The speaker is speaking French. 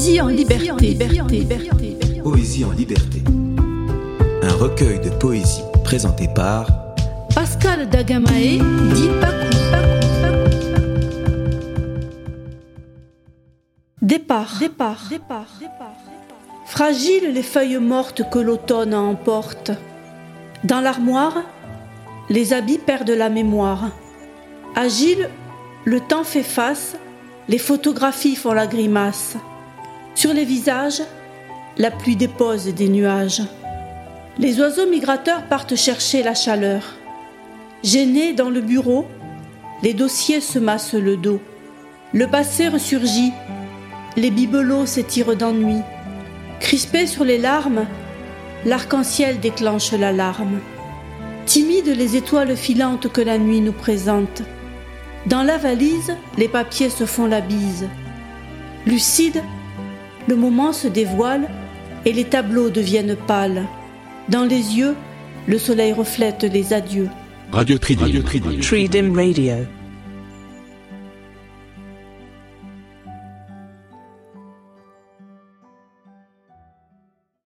Poésie en liberté. Poésie en liberté. Un recueil de poésie présenté par Pascal Dagamae, dit Pacou. Départ, départ, départ, départ. Fragiles les feuilles mortes que l'automne emporte. Dans l'armoire, les habits perdent la mémoire. Agile, le temps fait face, les photographies font la grimace. Sur les visages, la pluie dépose des nuages. Les oiseaux migrateurs partent chercher la chaleur. Gênés dans le bureau, les dossiers se massent le dos. Le passé ressurgit, les bibelots s'étirent d'ennui. Crispés sur les larmes, l'arc-en-ciel déclenche l'alarme. Timides les étoiles filantes que la nuit nous présente. Dans la valise, les papiers se font la bise. Lucide, le moment se dévoile et les tableaux deviennent pâles. Dans les yeux, le soleil reflète les adieux. Radio Tridim. Radio Tridim Radio.